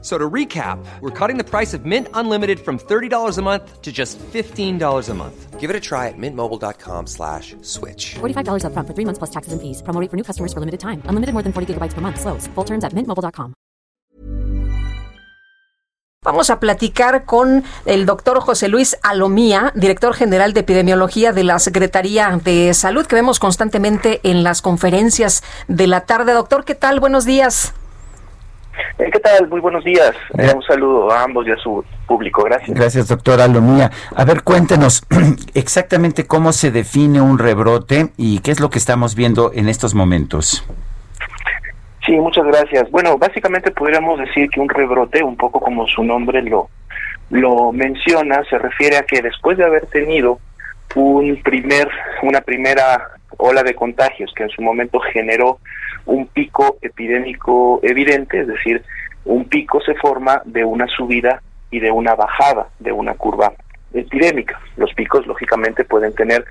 So to recap, we're cutting the price of Mint Unlimited from $30 a month to just $15 a month. Give it a try at mintmobile.com slash switch. $45 up front for three months plus taxes and fees. Promo rate for new customers for limited time. Unlimited more than 40 gigabytes per month. Slows. Full terms at mintmobile.com. Vamos a platicar con el doctor José Luis Alomía, director general de epidemiología de la Secretaría de Salud, que vemos constantemente en las conferencias de la tarde. Doctor, ¿qué tal? Buenos días. Eh, ¿Qué tal? Muy buenos días. Eh, un saludo a ambos y a su público. Gracias. Gracias, doctora Alomía. A ver, cuéntenos exactamente cómo se define un rebrote y qué es lo que estamos viendo en estos momentos. Sí, muchas gracias. Bueno, básicamente podríamos decir que un rebrote, un poco como su nombre lo, lo menciona, se refiere a que después de haber tenido un primer, una primera ola de contagios que en su momento generó un pico epidémico evidente, es decir, un pico se forma de una subida y de una bajada de una curva epidémica. Los picos, lógicamente, pueden tener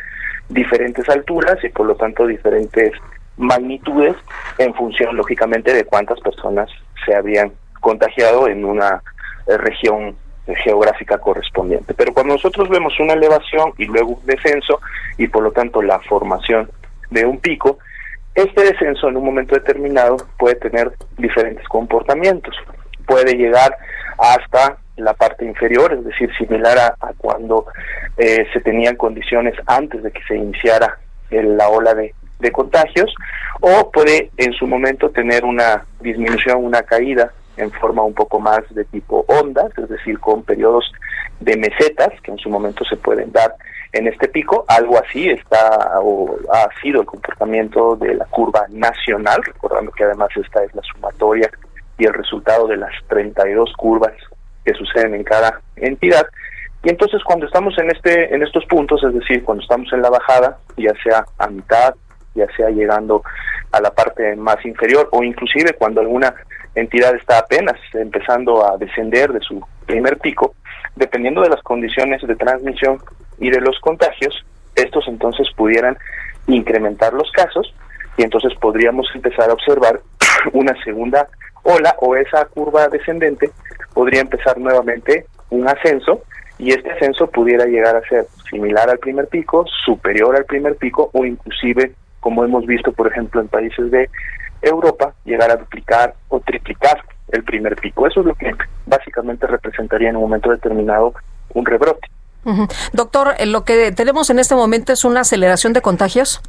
diferentes alturas y, por lo tanto, diferentes magnitudes en función, lógicamente, de cuántas personas se habían contagiado en una eh, región geográfica correspondiente. Pero cuando nosotros vemos una elevación y luego un descenso y por lo tanto la formación de un pico, este descenso en un momento determinado puede tener diferentes comportamientos. Puede llegar hasta la parte inferior, es decir, similar a, cuando eh, se tenían condiciones antes de que se iniciara la ola de contagios, o puede en su momento tener una disminución, una caída en forma un poco más de tipo ondas, es decir, con periodos de mesetas que en su momento se pueden dar en este pico. Algo así está o ha sido el comportamiento de la curva nacional, recordando que además esta es la sumatoria y el resultado de las 32 curvas que suceden en cada entidad. Y entonces cuando estamos en este en estos puntos, es decir, cuando estamos en la bajada, ya sea a mitad, ya sea llegando a la parte más inferior o inclusive cuando alguna entidad está apenas empezando a descender de su primer pico, dependiendo de las condiciones de transmisión y de los contagios, estos entonces pudieran incrementar los casos y entonces podríamos empezar a observar una segunda ola o esa curva descendente podría empezar nuevamente un ascenso y este ascenso pudiera llegar a ser similar al primer pico, superior al primer pico o inclusive, como hemos visto por ejemplo en países de Europa, llegar a duplicar o triplicar el primer pico. Eso es lo que básicamente representaría en un momento determinado un rebrote. Doctor, eh, lo que tenemos en este momento es una aceleración de contagios.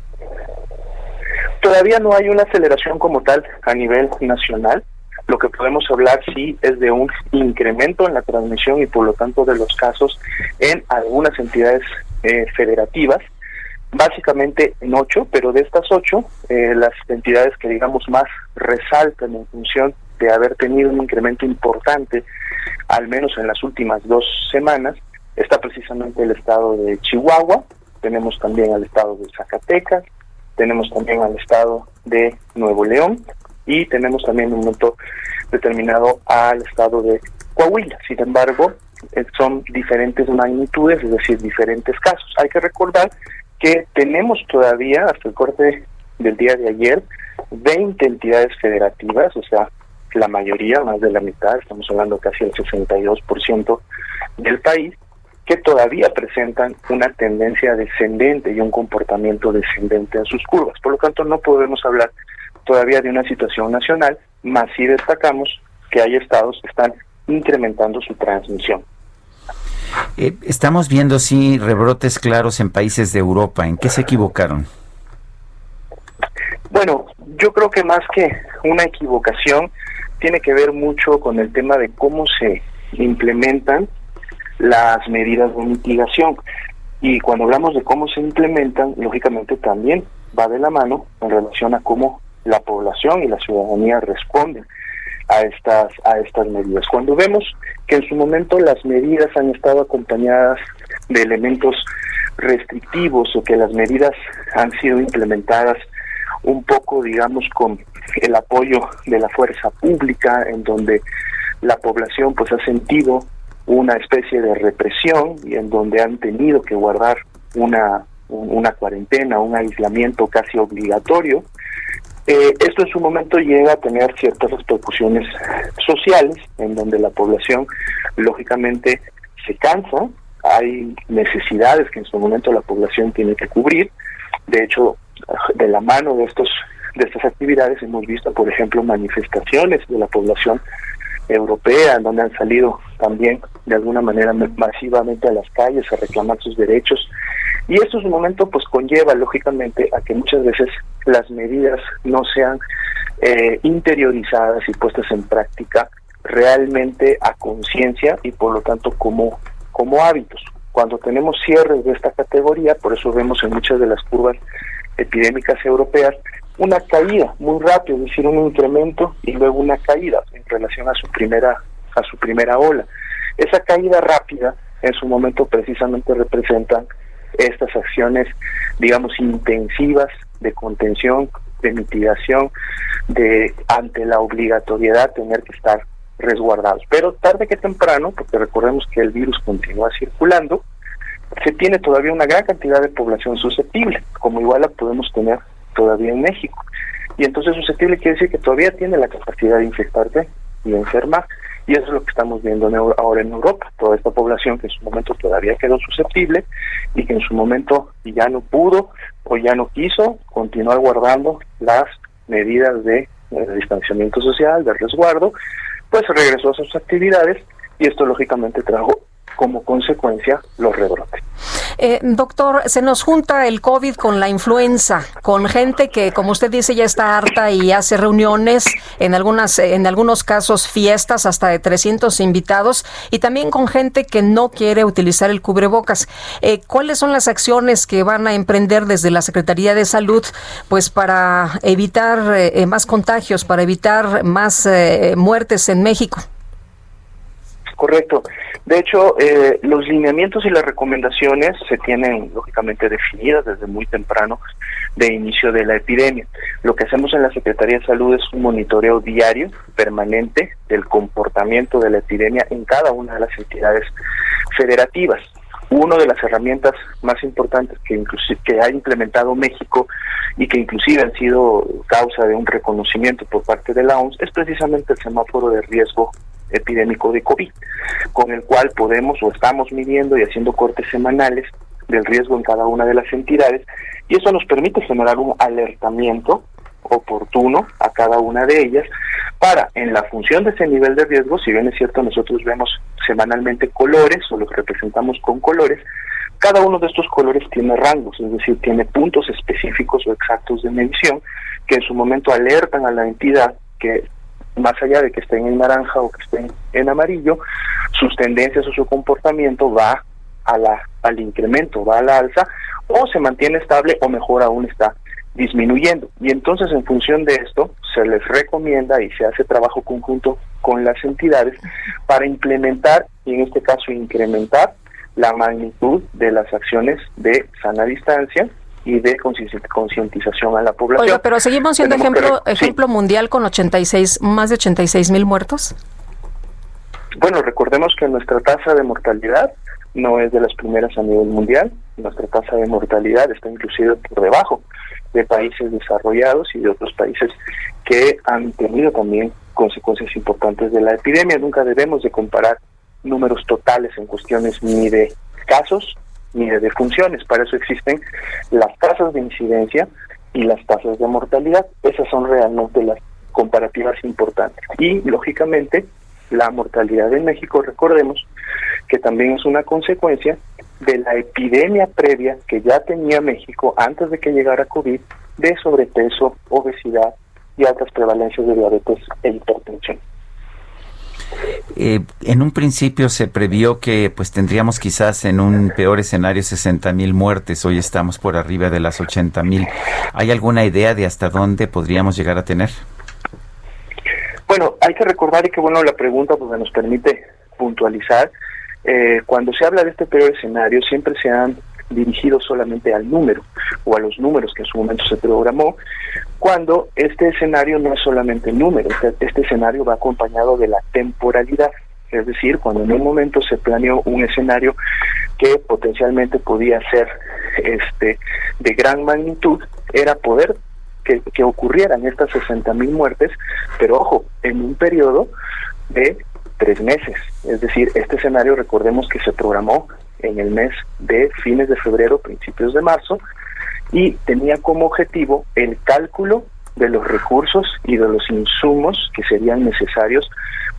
Todavía no hay una aceleración como tal a nivel nacional. Lo que podemos hablar sí es de un incremento en la transmisión y por lo tanto de los casos en algunas entidades eh, federativas, básicamente en ocho, pero de estas ocho, eh, las entidades que digamos más resaltan en función de haber tenido un incremento importante, al menos en las últimas dos semanas, está precisamente el estado de Chihuahua, tenemos también al estado de Zacatecas, tenemos también al estado de Nuevo León y tenemos también un momento determinado al estado de Coahuila. Sin embargo, eh, son diferentes magnitudes, es decir, diferentes casos. Hay que recordar que tenemos todavía, hasta el corte del día de ayer, 20 entidades federativas, o sea, la mayoría, más de la mitad, estamos hablando casi el 62% del país, que todavía presentan una tendencia descendente y un comportamiento descendente en sus curvas. Por lo tanto, no podemos hablar todavía de una situación nacional, más si destacamos que hay estados que están incrementando su transmisión. Eh, estamos viendo, sí, rebrotes claros en países de Europa. ¿En qué se equivocaron? Bueno, yo creo que más que una equivocación, tiene que ver mucho con el tema de cómo se implementan las medidas de mitigación. Y cuando hablamos de cómo se implementan, lógicamente también va de la mano en relación a cómo la población y la ciudadanía responden a estas a estas medidas. Cuando vemos que en su momento las medidas han estado acompañadas de elementos restrictivos o que las medidas han sido implementadas un poco, digamos, con el apoyo de la fuerza pública, en donde la población pues ha sentido una especie de represión y en donde han tenido que guardar una, una cuarentena, un aislamiento casi obligatorio. Eh, esto en su momento llega a tener ciertas repercusiones sociales, en donde la población lógicamente se cansa, hay necesidades que en su momento la población tiene que cubrir. De hecho, de la mano de estos de estas actividades hemos visto, por ejemplo, manifestaciones de la población europea, donde han salido también de alguna manera masivamente a las calles a reclamar sus derechos. Y esto es un momento pues conlleva lógicamente a que muchas veces las medidas no sean eh, interiorizadas y puestas en práctica realmente a conciencia y por lo tanto como, como hábitos. Cuando tenemos cierres de esta categoría, por eso vemos en muchas de las curvas epidémicas europeas, una caída muy rápida, es decir, un incremento y luego una caída en relación a su primera a su primera ola. Esa caída rápida en su momento precisamente representan estas acciones, digamos, intensivas de contención, de mitigación, de ante la obligatoriedad tener que estar resguardados. Pero tarde que temprano, porque recordemos que el virus continúa circulando, se tiene todavía una gran cantidad de población susceptible, como igual la podemos tener todavía en México. Y entonces susceptible quiere decir que todavía tiene la capacidad de infectarte y enfermar. Y eso es lo que estamos viendo ahora en Europa, toda esta población que en su momento todavía quedó susceptible y que en su momento ya no pudo o ya no quiso continuar guardando las medidas de, de distanciamiento social, de resguardo, pues regresó a sus actividades y esto lógicamente trajo como consecuencia los rebrotes. Eh, doctor, se nos junta el COVID con la influenza, con gente que, como usted dice, ya está harta y hace reuniones, en algunas, en algunos casos fiestas hasta de 300 invitados, y también con gente que no quiere utilizar el cubrebocas. Eh, ¿Cuáles son las acciones que van a emprender desde la Secretaría de Salud, pues para evitar eh, más contagios, para evitar más muertes en México? Correcto. De hecho, eh, los lineamientos y las recomendaciones se tienen lógicamente definidas desde muy temprano de inicio de la epidemia. Lo que hacemos en la Secretaría de Salud es un monitoreo diario, permanente, del comportamiento de la epidemia en cada una de las entidades federativas. Una de las herramientas más importantes que, que ha implementado México y que inclusive han sido causa de un reconocimiento por parte de la OMS es precisamente el semáforo de riesgo epidémico de COVID, con el cual podemos o estamos midiendo y haciendo cortes semanales del riesgo en cada una de las entidades y eso nos permite generar un alertamiento oportuno a cada una de ellas para, en la función de ese nivel de riesgo, si bien es cierto, nosotros vemos semanalmente colores o los representamos con colores, cada uno de estos colores tiene rangos, es decir, tiene puntos específicos o exactos de medición que en su momento alertan a la entidad que más allá de que estén en naranja o que estén en amarillo, sus tendencias o su comportamiento va a la, al incremento, va a la alza, o se mantiene estable o mejor aún está disminuyendo. Y entonces en función de esto se les recomienda y se hace trabajo conjunto con las entidades para implementar y en este caso incrementar la magnitud de las acciones de sana distancia y de concientización a la población. Oiga, pero seguimos siendo ejemplo ejemplo mundial con 86 más de 86 mil muertos. Bueno, recordemos que nuestra tasa de mortalidad no es de las primeras a nivel mundial. Nuestra tasa de mortalidad está inclusive por debajo de países desarrollados y de otros países que han tenido también consecuencias importantes de la epidemia. Nunca debemos de comparar números totales en cuestiones ni de casos ni de defunciones. Para eso existen las tasas de incidencia y las tasas de mortalidad. Esas son realmente las comparativas importantes. Y, lógicamente, la mortalidad en México, recordemos que también es una consecuencia de la epidemia previa que ya tenía México antes de que llegara COVID de sobrepeso, obesidad y altas prevalencias de diabetes e hipertensión. Eh, en un principio se previó que pues tendríamos quizás en un peor escenario 60 mil muertes, hoy estamos por arriba de las 80 mil. ¿Hay alguna idea de hasta dónde podríamos llegar a tener? Bueno, hay que recordar y que bueno la pregunta porque nos permite puntualizar. Eh, cuando se habla de este peor escenario siempre se han dirigido solamente al número o a los números que en su momento se programó, cuando este escenario no es solamente el número, este, este escenario va acompañado de la temporalidad. Es decir, cuando en un momento se planeó un escenario que potencialmente podía ser este de gran magnitud, era poder que, que ocurrieran estas 60 mil muertes, pero ojo, en un periodo de tres meses. Es decir, este escenario recordemos que se programó en el mes de fines de febrero, principios de marzo, y tenía como objetivo el cálculo de los recursos y de los insumos que serían necesarios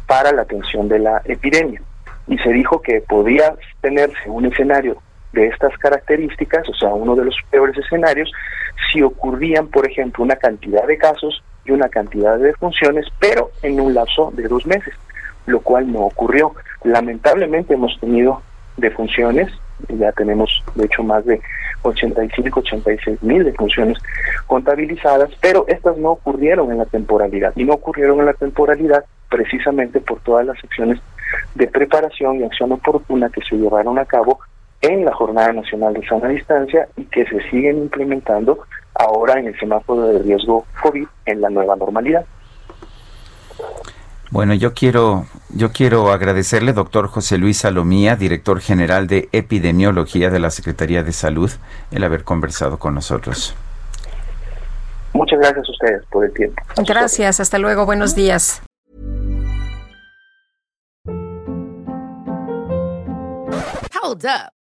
para la atención de la epidemia. Y se dijo que podía tenerse un escenario de estas características, o sea, uno de los peores escenarios, si ocurrían, por ejemplo, una cantidad de casos y una cantidad de defunciones, pero en un lapso de dos meses, lo cual no ocurrió. Lamentablemente hemos tenido defunciones, ya tenemos de hecho más de 85, 86 mil defunciones contabilizadas, pero estas no ocurrieron en la temporalidad y no ocurrieron en la temporalidad precisamente por todas las acciones de preparación y acción oportuna que se llevaron a cabo en la Jornada Nacional de Sana Distancia y que se siguen implementando ahora en el semáforo de riesgo COVID en la nueva normalidad. Bueno, yo quiero, yo quiero agradecerle, doctor José Luis Salomía, director general de Epidemiología de la Secretaría de Salud, el haber conversado con nosotros. Muchas gracias a ustedes por el tiempo. Gracias, hasta luego, buenos días. Hold up.